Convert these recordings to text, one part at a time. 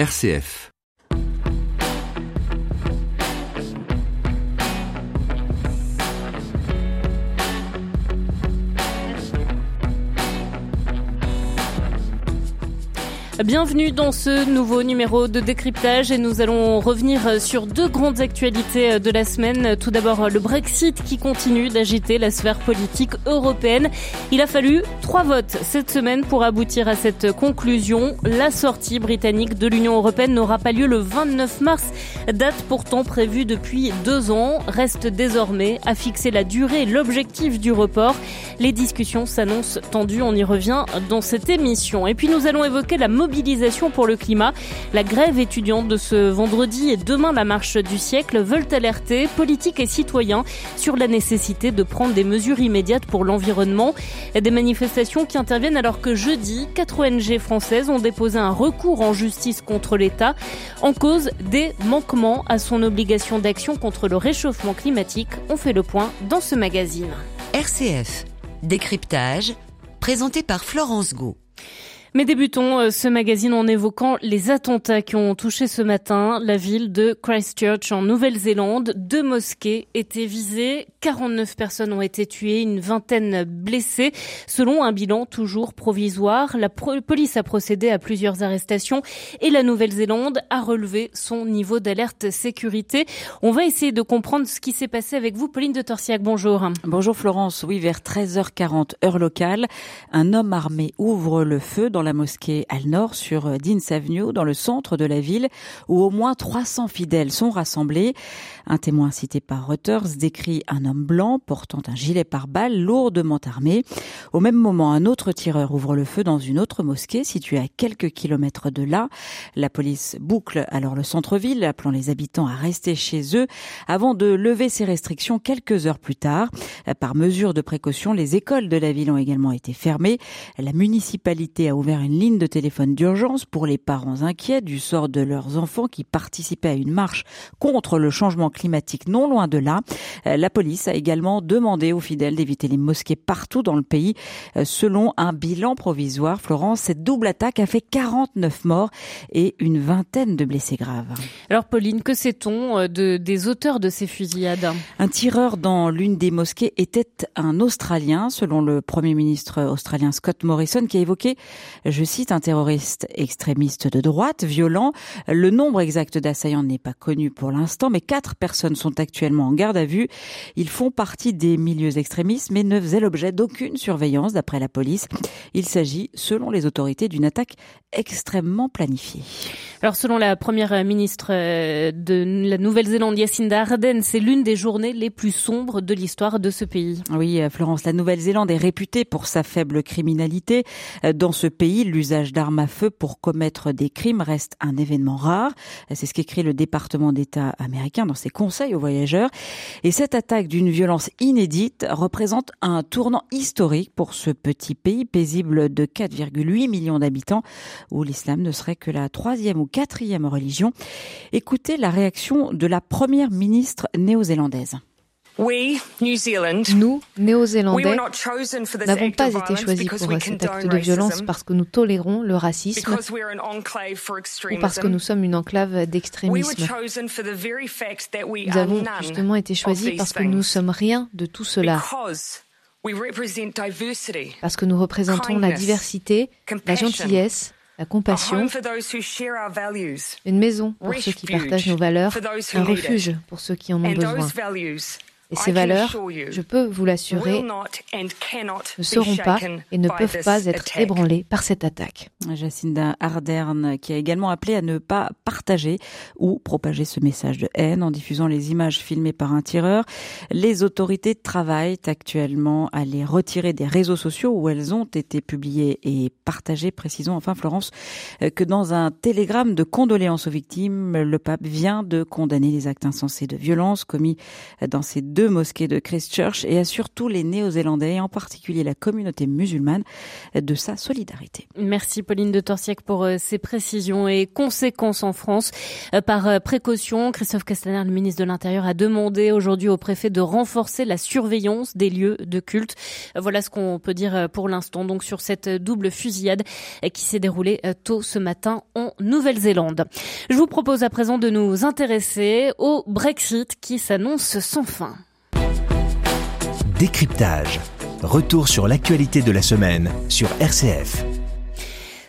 RCF. Bienvenue dans ce nouveau numéro de décryptage et nous allons revenir sur deux grandes actualités de la semaine. Tout d'abord le Brexit qui continue d'agiter la sphère politique européenne. Il a fallu trois votes cette semaine pour aboutir à cette conclusion. La sortie britannique de l'Union européenne n'aura pas lieu le 29 mars, date pourtant prévue depuis deux ans. Reste désormais à fixer la durée et l'objectif du report. Les discussions s'annoncent tendues, on y revient dans cette émission. Et puis nous allons évoquer la mobilité mobilisation pour le climat. La grève étudiante de ce vendredi et demain la marche du siècle veulent alerter politiques et citoyens sur la nécessité de prendre des mesures immédiates pour l'environnement. Des manifestations qui interviennent alors que jeudi, quatre ONG françaises ont déposé un recours en justice contre l'État en cause des manquements à son obligation d'action contre le réchauffement climatique. On fait le point dans ce magazine. RCF, décryptage, présenté par Florence Gau. Mais débutons euh, ce magazine en évoquant les attentats qui ont touché ce matin la ville de Christchurch en Nouvelle-Zélande. Deux mosquées étaient visées, 49 personnes ont été tuées, une vingtaine blessées. Selon un bilan toujours provisoire, la police a procédé à plusieurs arrestations et la Nouvelle-Zélande a relevé son niveau d'alerte sécurité. On va essayer de comprendre ce qui s'est passé avec vous, Pauline de Torsiac. Bonjour. Bonjour Florence. Oui, vers 13h40 heure locale, un homme armé ouvre le feu dans la mosquée Al-Nord sur euh, Deans Avenue, dans le centre de la ville, où au moins 300 fidèles sont rassemblés. Un témoin cité par Reuters décrit un homme portant un gilet pare-balles lourdement armé. Au même moment, un autre tireur ouvre le feu dans une autre mosquée située à quelques kilomètres de là. La police boucle alors le centre-ville, appelant les habitants à rester chez eux avant de lever ces restrictions quelques heures plus tard. Par mesure de précaution, les écoles de la ville ont également été fermées. La municipalité a ouvert une ligne de téléphone d'urgence pour les parents inquiets du sort de leurs enfants qui participaient à une marche contre le changement climatique non loin de là. La police a également demandé aux fidèles d'éviter les mosquées partout dans le pays. Euh, selon un bilan provisoire, Florence, cette double attaque a fait 49 morts et une vingtaine de blessés graves. Alors Pauline, que sait-on euh, de, des auteurs de ces fusillades? Un tireur dans l'une des mosquées était un Australien, selon le Premier ministre australien Scott Morrison, qui a évoqué je cite, un terroriste extrémiste de droite, violent. Le nombre exact d'assaillants n'est pas connu pour l'instant, mais quatre personnes sont actuellement en garde à vue. Ils font partie des milieux extrémistes, mais ne faisaient l'objet d'aucune surveillance, d'après la police. Il s'agit, selon les autorités, d'une attaque extrêmement planifiée. Alors, selon la première ministre euh, de la Nouvelle-Zélande, Jacinda Ardern, c'est l'une des journées les plus sombres de l'histoire de ce pays. Oui, Florence, la Nouvelle-Zélande est réputée pour sa faible criminalité. Dans ce pays, l'usage d'armes à feu pour commettre des crimes reste un événement rare. C'est ce qu'écrit le département d'État américain dans ses conseils aux voyageurs. Et cette attaque d'une violence inédite représente un tournant historique pour ce petit pays paisible de 4,8 millions d'habitants où l'islam ne serait que la troisième ou quatrième religion. Écoutez la réaction de la première ministre néo-zélandaise. Nous, Néo-Zélandais, n'avons pas été choisis pour cet acte de violence parce que nous tolérons le racisme ou parce que nous sommes une enclave d'extrémisme. Nous avons justement été choisis parce que nous sommes rien de tout cela. Parce que nous représentons la diversité, la gentillesse, la compassion, une maison pour ceux qui partagent nos valeurs, un refuge pour ceux qui en ont besoin. Et ces valeurs, je peux vous l'assurer, ne seront pas et ne peuvent pas être ébranlées par cette attaque. Jacinda Ardern, qui a également appelé à ne pas partager ou propager ce message de haine en diffusant les images filmées par un tireur. Les autorités travaillent actuellement à les retirer des réseaux sociaux où elles ont été publiées et partagées. Précisons enfin, Florence, que dans un télégramme de condoléances aux victimes, le pape vient de condamner les actes insensés de violence commis dans ces deux mosquées de Christchurch et assure tous les Néo-Zélandais, et en particulier la communauté musulmane, de sa solidarité. Merci Pauline de Torsiac pour euh, ces précisions et conséquences en France. Euh, par euh, précaution, Christophe Castaner, le ministre de l'Intérieur, a demandé aujourd'hui au préfet de renforcer la surveillance des lieux de culte. Voilà ce qu'on peut dire pour l'instant donc sur cette double fusillade qui s'est déroulée tôt ce matin en Nouvelle-Zélande. Je vous propose à présent de nous intéresser au Brexit qui s'annonce sans fin. Décryptage. Retour sur l'actualité de la semaine sur RCF.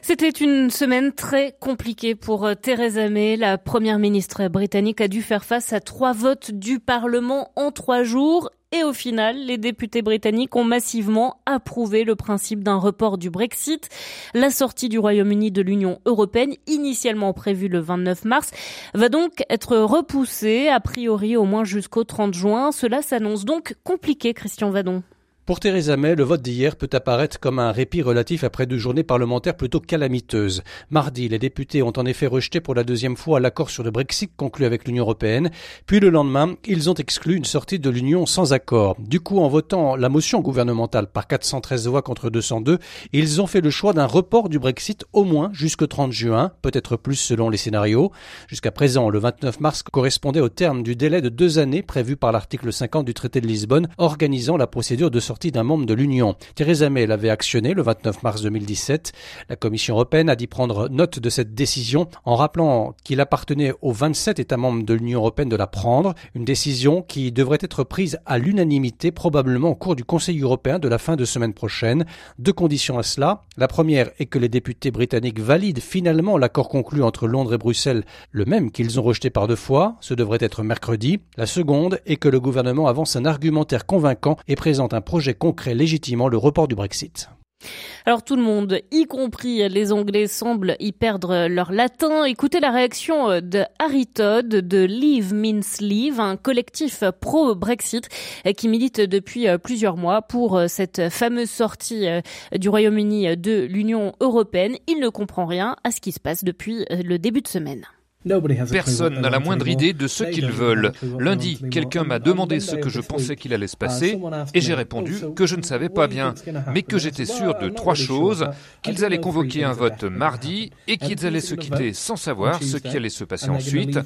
C'était une semaine très compliquée pour euh, Theresa May. La première ministre britannique a dû faire face à trois votes du Parlement en trois jours et au final, les députés britanniques ont massivement approuvé le principe d'un report du Brexit. La sortie du Royaume-Uni de l'Union européenne, initialement prévue le 29 mars, va donc être repoussée, a priori au moins jusqu'au 30 juin. Cela s'annonce donc compliqué, Christian Vadon. Pour Theresa May, le vote d'hier peut apparaître comme un répit relatif après deux journées parlementaires plutôt calamiteuses. Mardi, les députés ont en effet rejeté pour la deuxième fois l'accord sur le Brexit conclu avec l'Union européenne, puis le lendemain, ils ont exclu une sortie de l'Union sans accord. Du coup, en votant la motion gouvernementale par 413 voix contre 202, ils ont fait le choix d'un report du Brexit au moins jusqu'au 30 juin, peut-être plus selon les scénarios. Jusqu'à présent, le 29 mars correspondait au terme du délai de deux années prévu par l'article 50 du traité de Lisbonne organisant la procédure de sortie d'un membre de l'Union. Theresa May l'avait actionné le 29 mars 2017. La Commission européenne a dit prendre note de cette décision en rappelant qu'il appartenait aux 27 États membres de l'Union européenne de la prendre, une décision qui devrait être prise à l'unanimité probablement au cours du Conseil européen de la fin de semaine prochaine. Deux conditions à cela. La première est que les députés britanniques valident finalement l'accord conclu entre Londres et Bruxelles, le même qu'ils ont rejeté par deux fois, ce devrait être mercredi. La seconde est que le gouvernement avance un argumentaire convaincant et présente un projet projet concret légitimement le report du Brexit. Alors tout le monde, y compris les Anglais, semble y perdre leur latin. Écoutez la réaction de Harry Todd de Leave Means Leave, un collectif pro-Brexit qui milite depuis plusieurs mois pour cette fameuse sortie du Royaume-Uni de l'Union européenne. Il ne comprend rien à ce qui se passe depuis le début de semaine. Personne n'a la moindre idée de ce qu'ils veulent. Lundi, quelqu'un m'a demandé ce que je pensais qu'il allait se passer et j'ai répondu que je ne savais pas bien, mais que j'étais sûr de trois choses, qu'ils allaient convoquer un vote mardi et qu'ils allaient se quitter sans savoir ce qui allait se passer ensuite,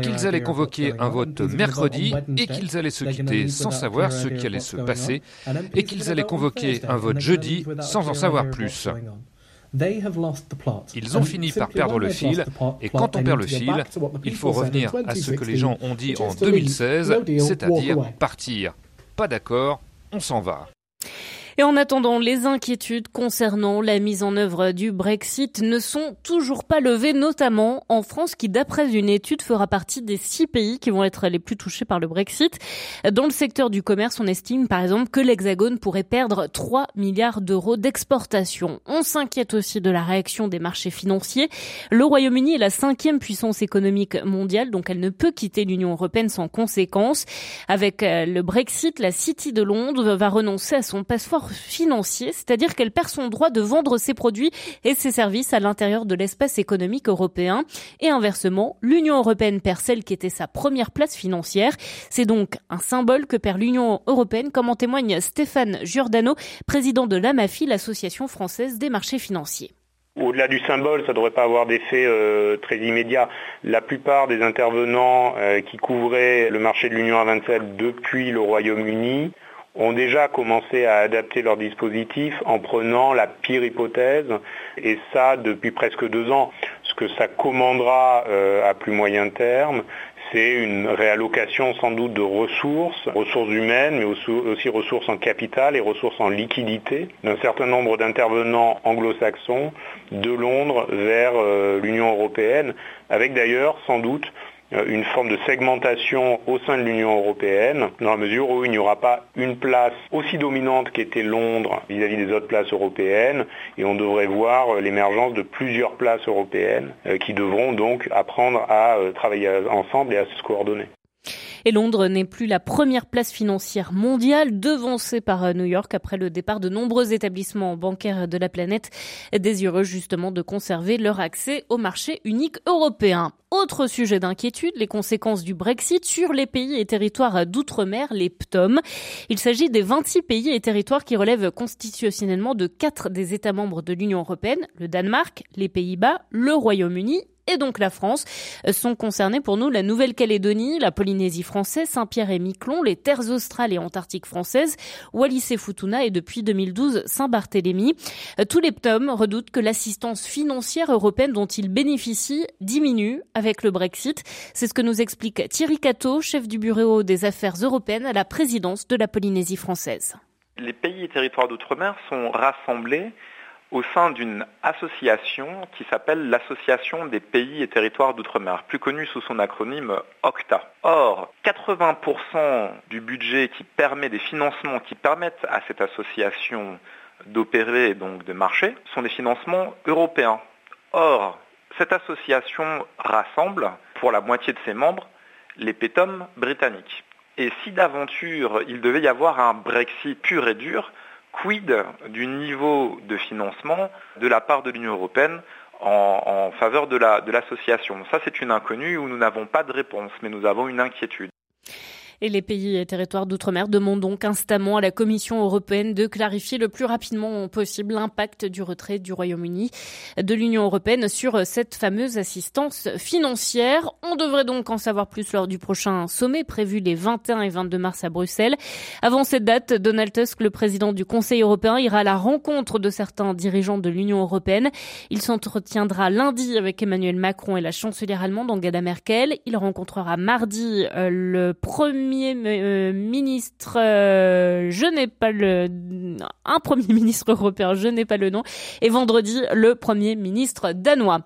qu'ils allaient convoquer un vote mercredi et qu'ils allaient se quitter sans savoir ce qui allait se passer et qu'ils allaient convoquer un vote jeudi sans en savoir plus. Ils ont fini par perdre le fil, et quand on perd le fil, il faut revenir à ce que les gens ont dit en 2016, c'est-à-dire partir. Pas d'accord, on s'en va. Et en attendant, les inquiétudes concernant la mise en œuvre du Brexit ne sont toujours pas levées, notamment en France, qui d'après une étude fera partie des six pays qui vont être les plus touchés par le Brexit. Dans le secteur du commerce, on estime par exemple que l'Hexagone pourrait perdre 3 milliards d'euros d'exportation. On s'inquiète aussi de la réaction des marchés financiers. Le Royaume-Uni est la cinquième puissance économique mondiale, donc elle ne peut quitter l'Union européenne sans conséquence. Avec euh, le Brexit, la City de Londres va renoncer à son passeport financier, c'est-à-dire qu'elle perd son droit de vendre ses produits et ses services à l'intérieur de l'espace économique européen. Et inversement, l'Union européenne perd celle qui était sa première place financière. C'est donc un symbole que perd l'Union européenne, comme en témoigne Stéphane Giordano, président de l'AMAFI, l'Association française des marchés financiers. Au-delà du symbole, ça ne devrait pas avoir d'effet euh, très immédiat. La plupart des intervenants euh, qui couvraient le marché de l'Union à 27 depuis le Royaume-Uni ont déjà commencé à adapter leur dispositif en prenant la pire hypothèse, et ça depuis presque deux ans. Ce que ça commandera euh, à plus moyen terme, c'est une réallocation sans doute de ressources, ressources humaines, mais aussi, ressources en capital et ressources en liquidité d'un certain nombre d'intervenants anglo-saxons de Londres vers euh, l'Union européenne, avec d'ailleurs sans doute une forme de segmentation au sein de l'Union européenne, dans la mesure où il n'y aura pas une place aussi dominante qu'était Londres vis-à-vis des autres places européennes, et on devrait voir euh, l'émergence de plusieurs places européennes euh, qui devront donc apprendre à travailler ensemble et à se coordonner. Et Londres n'est plus la première place financière mondiale, devancée par euh, New York après le départ de nombreux établissements bancaires de la planète, désireux justement de conserver leur accès au marché unique européen. Autre sujet d'inquiétude, les conséquences du Brexit sur les pays et territoires d'outre-mer, les PTOM. Il s'agit des 26 pays et territoires qui relèvent constitutionnellement de quatre des États membres de l'Union européenne, le Danemark, les Pays-Bas, le Royaume-Uni et donc la France. Sont concernés pour nous la Nouvelle-Calédonie, la Polynésie française, Saint-Pierre et Miquelon, les terres australes et antarctiques françaises, Wallis et Futuna et depuis 2012 Saint-Barthélemy. Tous les PTOM redoutent que l'assistance financière européenne dont ils bénéficient diminue avec le Brexit. C'est ce que nous explique Thierry Cato, chef du bureau des affaires européennes à la présidence de la Polynésie française. Les pays et territoires d'outre-mer sont rassemblés au sein d'une association qui s'appelle l'Association des pays et territoires d'outre-mer, plus connue sous son acronyme OCTA. Or, 80% du budget qui permet des financements qui permettent à cette association d'opérer et donc de marcher sont des financements européens. Or, cette association rassemble, pour la moitié de ses membres, les pétomes britanniques. Et si d'aventure il devait y avoir un Brexit pur et dur, quid du niveau de financement de la part de l'Union européenne en, faveur de l'association? Ça, c'est une inconnue où nous n'avons pas de réponse, mais nous avons une inquiétude. Et les pays et territoires d'outre-mer demandent donc instamment à la Commission européenne de clarifier le plus rapidement possible l'impact du retrait du Royaume-Uni de l'Union européenne sur cette fameuse assistance financière. On devrait donc en savoir plus lors du prochain sommet prévu les 21 et 22 mars à Bruxelles. Avant cette date, Donald Tusk, le président du Conseil européen, ira à la rencontre de certains dirigeants de l'Union européenne. Il s'entretiendra lundi avec Emmanuel Macron et la chancelière allemande Angela Merkel. Il rencontrera mardi euh, le premier premier euh, ministre, euh, je n'ai pas le, un premier ministre européen, je n'ai pas le nom, et vendredi le premier ministre danois.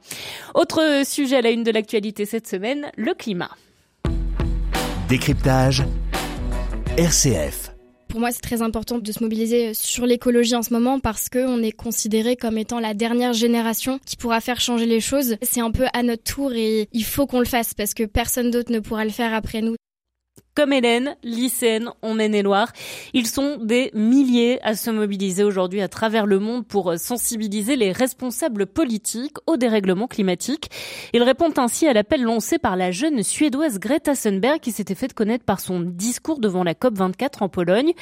Autre sujet à la une de l'actualité cette semaine, le climat. Décryptage RCF pour moi, c'est très important de se mobiliser sur l'écologie en ce moment parce qu'on est considéré comme étant la dernière génération qui pourra faire changer les choses. C'est un peu à notre tour et il faut qu'on le fasse parce que personne d'autre ne pourra le faire après nous comme Hélène, lycéenne en Maine-et-Loire. Ils sont des milliers à se mobiliser aujourd'hui à travers le monde pour sensibiliser les responsables politiques au dérèglement climatique. Ils répondent ainsi à l'appel lancé par la jeune suédoise Greta Thunberg qui s'était fait connaître par son discours devant la COP24 en Pologne.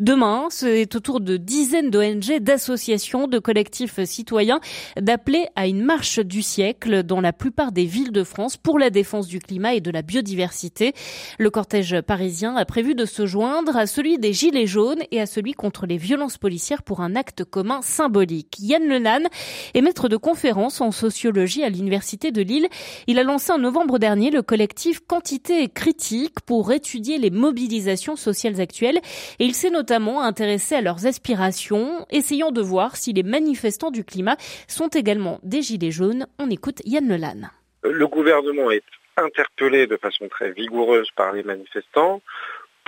Demain, c'est au tour de dizaines d'ONG, d'associations, de collectifs citoyens d'appeler à une marche du siècle dans la plupart des villes de France pour la défense du climat et de la biodiversité. Le parisien a prévu de se joindre à celui des Gilets jaunes et à celui contre les violences policières pour un acte commun symbolique. Yann Lenan est maître de conférence en sociologie à l'Université de Lille. Il a lancé en novembre dernier le collectif Quantité et Critique pour étudier les mobilisations sociales actuelles et il s'est notamment intéressé à leurs aspirations, essayant de voir si les manifestants du climat sont également des Gilets jaunes. On écoute Yann Lelan. Le gouvernement est interpellé de façon très vigoureuse par les manifestants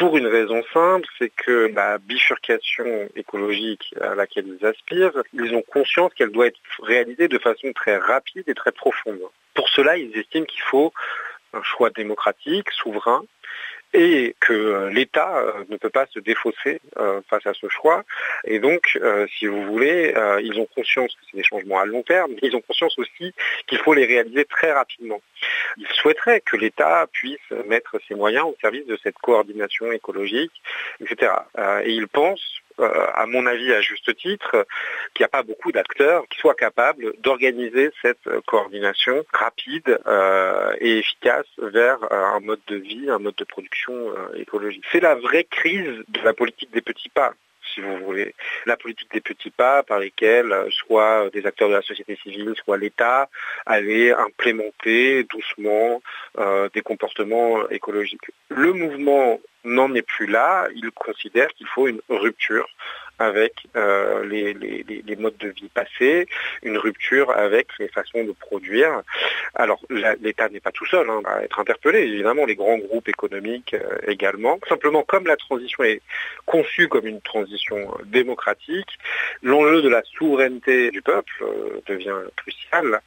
pour une raison simple, c'est que la bifurcation écologique à laquelle ils aspirent, ils ont conscience qu'elle doit être réalisée de façon très rapide et très profonde. Pour cela, ils estiment qu'il faut un choix démocratique, souverain, et que euh, l'État euh, ne peut pas se défausser euh, face à ce choix. Et donc, si vous voulez, ils ont conscience que c'est des changements à long terme, mais ils ont conscience aussi qu'il faut les réaliser très rapidement. Ils souhaiteraient que l'État puisse mettre ses moyens au service de cette coordination écologique, etc. Et ils pensent à mon avis à juste titre, qu'il n'y a pas beaucoup d'acteurs qui soient capables d'organiser cette coordination rapide euh, et efficace vers euh, un mode de vie, un mode de production écologique. C'est la vraie crise de la politique des petits pas si vous voulez, la politique des petits pas par lesquels soit des acteurs de la société civile, soit l'État allaient implémenter doucement des comportements écologiques. Le mouvement n'en est plus là. Il considère qu'il faut une rupture avec euh, les, modes de vie passés, une rupture avec les façons de produire. Alors l'État n'est pas tout seul hein, à être interpellé, évidemment les grands groupes économiques euh, également. Simplement comme la transition est conçue comme une transition démocratique, l'enjeu de la souveraineté du peuple euh, devient crucial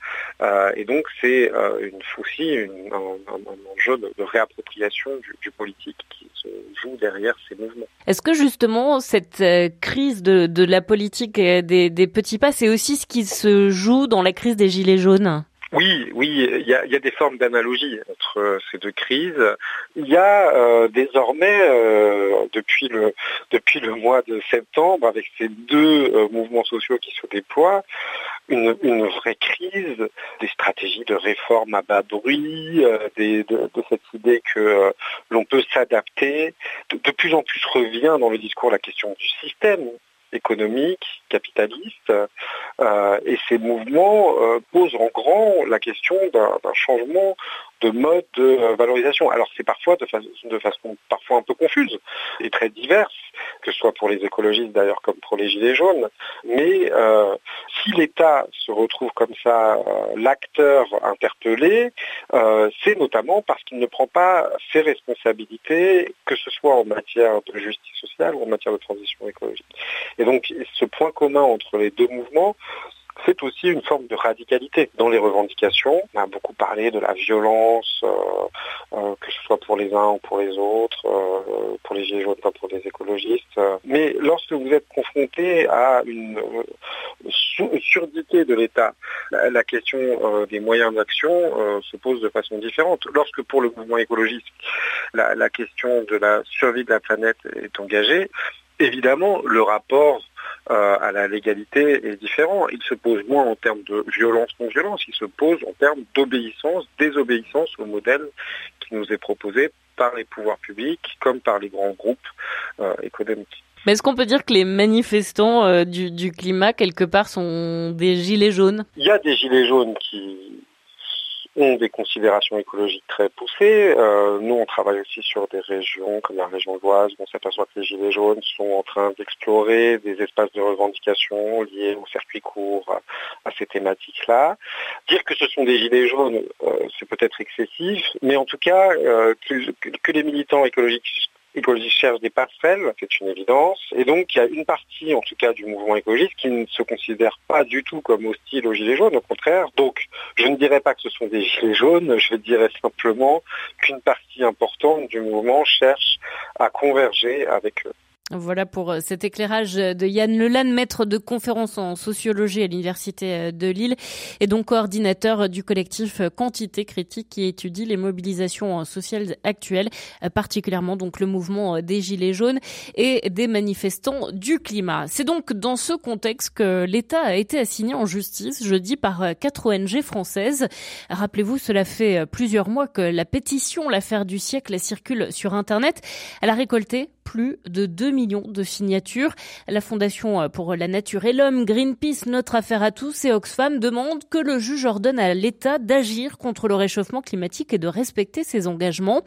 et donc c'est une aussi un, enjeu de, réappropriation du politique qui se joue derrière ces mouvements. Est-ce que justement cette euh, de, la politique des, petits pas, c'est aussi ce qui se joue dans la crise des Gilets jaunes Oui, oui, il y a, des formes d'analogie entre ces deux crises. Il y a euh, désormais, euh, depuis, le, depuis le mois de septembre, avec ces deux euh, mouvements sociaux qui se déploient, une, vraie crise des stratégies de réforme à bas bruit, de, de, cette idée que l'on peut s'adapter. de plus en plus revient dans le discours la question du système économique, capitaliste, euh, et ces mouvements euh, posent en grand la question d'un changement de mode de valorisation. Alors c'est parfois de, de, façon parfois un peu confuse et très diverse, que ce soit pour les écologistes d'ailleurs comme pour les gilets jaunes. Mais euh, si l'État se retrouve comme ça euh, l'acteur interpellé, c'est notamment parce qu'il ne prend pas ses responsabilités, que ce soit en matière de justice sociale ou en matière de transition écologique. Et donc ce point commun entre les deux mouvements, c'est aussi une forme de radicalité dans les revendications. On a beaucoup parlé de la violence, euh, euh, que ce soit pour les uns ou pour les autres, euh, pour les gilets jaunes comme pour les écologistes. Mais lorsque vous êtes confronté à une, surdité de l'État, la, question des moyens d'action se pose de façon différente. Lorsque pour le mouvement écologiste, la question de la survie de la planète est engagée, évidemment, le rapport euh, à la légalité est différent. Il se pose moins en termes de violence-non-violence, il se pose en termes d'obéissance, désobéissance au modèle qui nous est proposé par les pouvoirs publics comme par les grands groupes euh, économiques. Mais est-ce qu'on peut dire que les manifestants euh, du, climat, quelque part, sont des gilets jaunes? Il y a des gilets jaunes qui, ont des considérations écologiques très poussées. Euh, nous, on travaille aussi sur des régions comme la région d'Oise. On s'aperçoit que les Gilets jaunes sont en train d'explorer des espaces de revendication liés au circuit court, à, ces thématiques-là. Dire que ce sont des Gilets jaunes, euh, c'est peut-être excessif, mais en tout cas, euh, que les militants écologiques écologistes cherchent des passerelles, c'est une évidence. Et donc, il y a une partie, en tout cas, du mouvement écologiste qui ne se considère pas du tout comme hostile aux Gilets jaunes, au contraire. Donc, je ne dirais pas que ce sont des Gilets jaunes, je dirais simplement qu'une partie importante du mouvement cherche à converger avec eux. Voilà pour euh, cet éclairage de Yann Lelanne, maître de conférence en sociologie à l'Université euh, de Lille et donc coordinateur du collectif Quantité Critique qui étudie les mobilisations sociales actuelles, euh, particulièrement donc le mouvement des Gilets jaunes et des manifestants du climat. C'est donc dans ce contexte que l'État a été assigné en justice jeudi par quatre ONG françaises. Rappelez-vous, cela fait plusieurs mois que la pétition L'affaire du siècle circule sur Internet. Elle a récolté plus de 2 millions de signatures. La Fondation pour la nature et l'homme, Greenpeace, Notre Affaire à tous et Oxfam demandent que le juge ordonne à l'État d'agir contre le réchauffement climatique et de respecter ses engagements.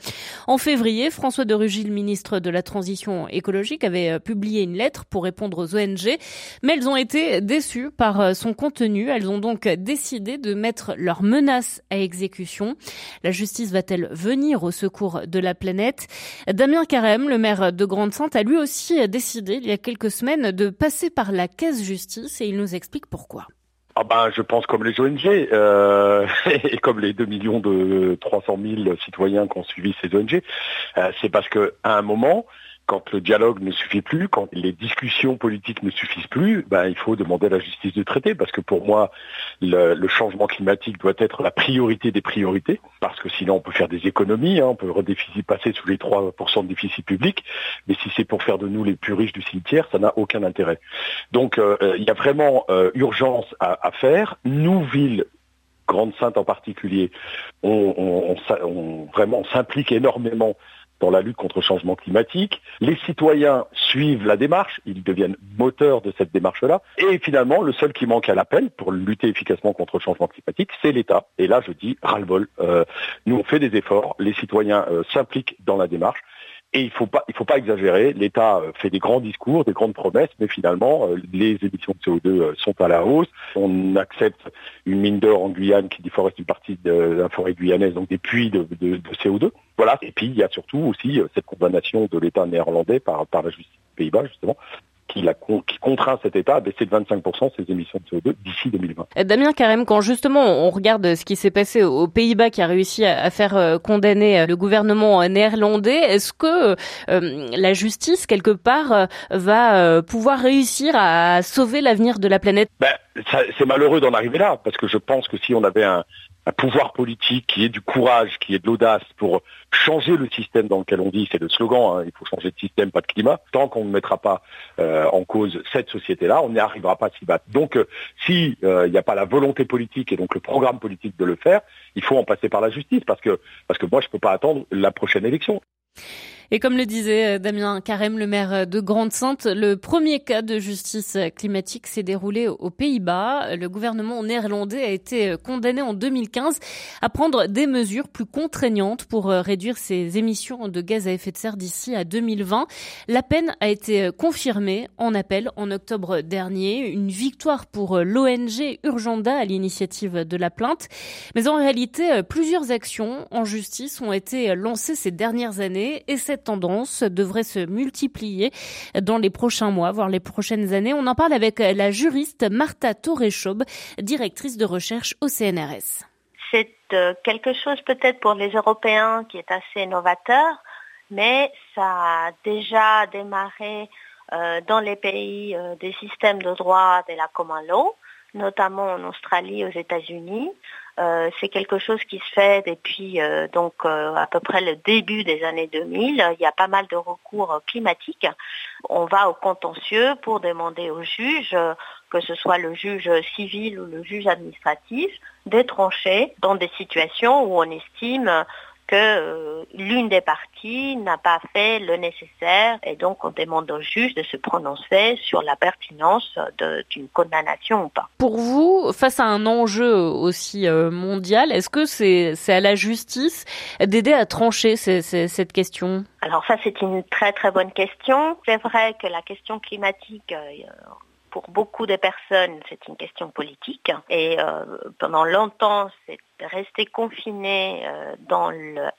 En février, François de Rugy, le ministre de la Transition écologique, avait publié une lettre pour répondre aux ONG, mais elles ont été déçues par son contenu. Elles ont donc décidé de mettre leurs menaces à exécution. La justice va-t-elle venir au secours de la planète? Damien Carême, le maire de Grande-Sainte a lui aussi décidé il y a quelques semaines de passer par la caisse justice et il nous explique pourquoi. Ah ben, je pense comme les ONG euh, et comme les 2 millions de 300 000 citoyens qui ont suivi ces ONG, euh, c'est parce qu'à un moment, quand le dialogue ne suffit plus, quand les discussions politiques ne suffisent plus, ben, il faut demander à la justice de traiter, parce que pour moi, le, changement climatique doit être la priorité des priorités, parce que sinon on peut faire des économies, hein, on peut passer sous les 3% de déficit public, mais si c'est pour faire de nous les plus riches du cimetière, ça n'a aucun intérêt. Donc euh, il y a vraiment euh, urgence à, faire. Nous, villes, Grande Sainte en particulier, on, on vraiment s'implique énormément dans la lutte contre le changement climatique. Les citoyens suivent la démarche, ils deviennent moteurs de cette démarche-là. Et finalement, le seul qui manque à l'appel pour lutter efficacement contre le changement climatique, c'est l'État. Et là, je dis ras-le-bol. Euh, nous, on fait des efforts, les citoyens euh, s'impliquent dans la démarche. Et il faut pas, il faut pas exagérer. L'État euh, fait des grands discours, des grandes promesses, mais finalement, les émissions de CO2 sont à la hausse. On accepte une mine d'or en Guyane qui déforeste une partie de la forêt guyanaise, donc des puits de CO2. Voilà. Et puis il y a surtout aussi euh, cette condamnation de l'État néerlandais par la justice des Pays-Bas, justement, qui, la, qui, contraint cet État à baisser de 25% ses émissions de CO2 d'ici 2020. Euh, Damien Carême, quand justement on regarde ce qui s'est passé aux Pays-Bas qui a réussi à faire euh, condamner le gouvernement néerlandais, est-ce que la justice, quelque part, va pouvoir réussir à sauver l'avenir de la planète? Ben, C'est malheureux d'en arriver là, parce que je pense que si on avait un, un pouvoir politique, qui ait du courage, qui ait de l'audace pour changer le système dans lequel on vit, c'est le slogan, hein, il faut changer de système, pas de climat. Tant qu'on ne mettra pas euh, en cause cette société-là, on n'y arrivera pas à s'y battre. Donc, euh, s'il euh, n'y a pas la volonté politique et donc le programme politique de le faire, il faut en passer par la justice, parce que parce que moi, je ne peux pas attendre la prochaine élection. Et comme le disait euh, Damien Carême, le maire euh, de Grande-Sainte, le premier cas de justice climatique s'est déroulé aux Pays-Bas. Le gouvernement néerlandais a été euh, condamné en 2015 à prendre des mesures plus contraignantes pour réduire ses émissions de gaz à effet de serre d'ici à 2020. La peine a été confirmée en appel en octobre dernier. Une victoire pour l'ONG Urgenda à l'initiative de la plainte. Mais en réalité, plusieurs actions en justice ont été lancées ces dernières années et cette tendance devrait se multiplier dans les prochains mois, voire les prochaines années. On en parle avec la juriste Martha Toréchaube, directrice de recherche au CNRS. C'est euh, quelque chose peut-être pour les Européens qui est assez novateur, mais ça a déjà démarré euh, dans les pays euh, des systèmes de droit de la common law, notamment en Australie, aux États-Unis. Euh, c'est quelque chose qui se fait depuis euh, donc euh, à peu près le début des années 2000. Il y a pas mal de recours climatiques. On va au contentieux pour demander au juge, que ce soit le juge civil ou le juge administratif, d'étrancher dans des situations où on estime que euh, l'une des parties n'a pas fait le nécessaire et donc on demande au juge de se prononcer sur la pertinence d'une condamnation ou pas. Pour vous, face à un enjeu aussi euh, mondial, est-ce que c'est à la justice d'aider à trancher cette question? Alors ça c'est une très très bonne question. C'est vrai que la question climatique euh, pour beaucoup de personnes, c'est une question politique. Et euh, pendant longtemps, c'est resté confiné euh, dans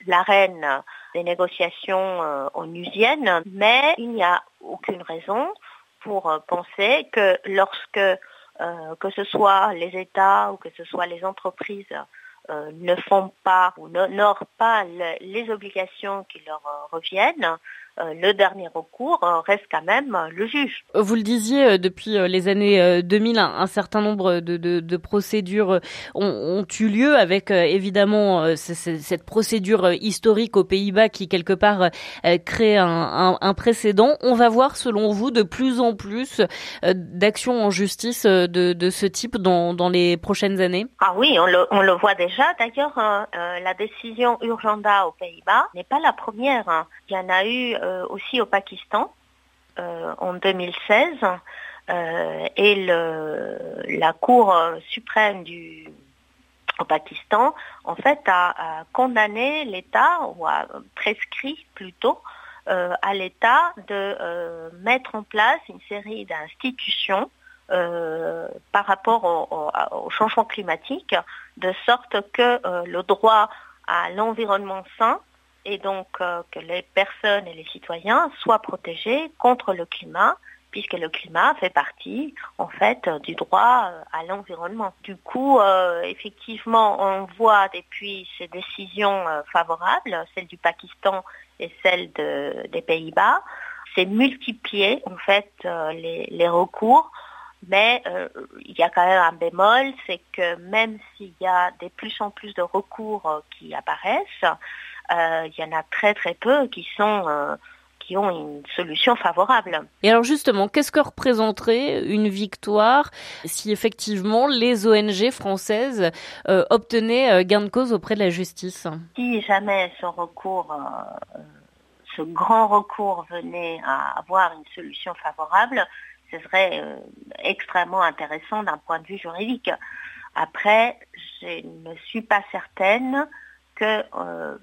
l'arène des négociations euh, onusiennes. Mais il n'y a aucune raison pour penser que lorsque, que ce soit les États ou que ce soit les entreprises, ne font pas ou n'honorent pas les obligations qui leur reviennent, le dernier recours euh, reste quand même euh, le juge. Vous le disiez, depuis les années 2000, un, certain nombre de, procédures ont, eu lieu avec évidemment cette procédure historique aux Pays-Bas qui quelque part crée un, précédent. On va voir, selon vous, de plus en plus d'actions en justice de, ce type dans, les prochaines années? Ah oui, on le, voit déjà. D'ailleurs, la décision Urgenda aux Pays-Bas n'est pas la première. Hein. Il y en a eu euh, aussi au Pakistan euh, en 2016 euh, et la Cour suprême du au Pakistan, en fait, a, condamné l'État, ou a prescrit plutôt, à l'État de mettre en place une série d'institutions par rapport au, changement climatique, de sorte que le droit à l'environnement sain et donc euh, que les personnes et les citoyens soient protégés contre le climat puisque le climat fait partie en fait du droit euh, à l'environnement. Du coup, euh, effectivement, on voit depuis ces décisions favorables, celle du Pakistan et celle des Pays-Bas, c'est multiplier en fait les, recours, mais il y a quand même un bémol, c'est que même s'il y a de plus en plus de recours qui apparaissent, euh, il y en a très très peu qui sont euh, qui ont une solution favorable. Et alors justement, qu'est-ce que représenterait une victoire si effectivement les ONG françaises euh, obtenaient gain de cause auprès de la justice? Si jamais ce recours, ce grand recours venait à avoir une solution favorable, ce serait extrêmement intéressant d'un point de vue juridique. Après, je ne suis pas certaine que euh,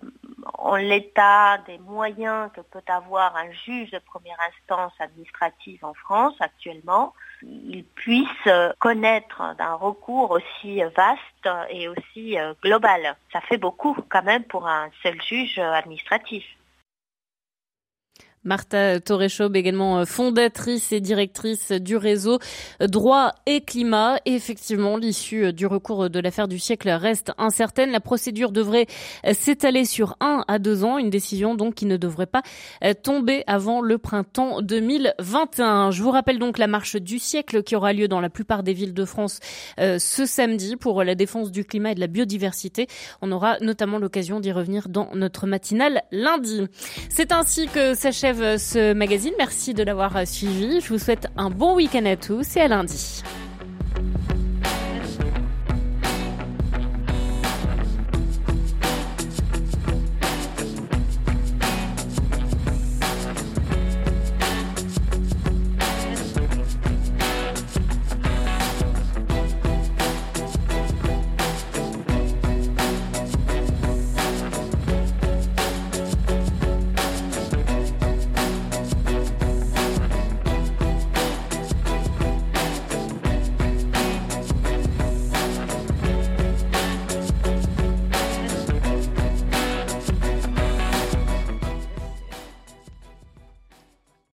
en l'état des moyens que peut avoir un juge de première instance administrative en France actuellement, il puisse connaître d'un recours aussi vaste et aussi euh, global. Ça fait beaucoup quand même pour un seul juge administratif. Martha Torreschob, également euh, fondatrice et directrice du réseau euh, Droit et Climat. Et effectivement, l'issue euh, du recours de l'affaire du siècle reste incertaine. La procédure devrait s'étaler sur un à deux ans, une décision donc qui ne devrait pas tomber avant le printemps 2021. Je vous rappelle donc la marche du siècle qui aura lieu dans la plupart des villes de France ce samedi pour la défense du climat et de la biodiversité. On aura notamment l'occasion d'y revenir dans notre matinale lundi. C'est ainsi que ce magazine. Merci de l'avoir suivi. Je vous souhaite un bon week-end à tous et à lundi.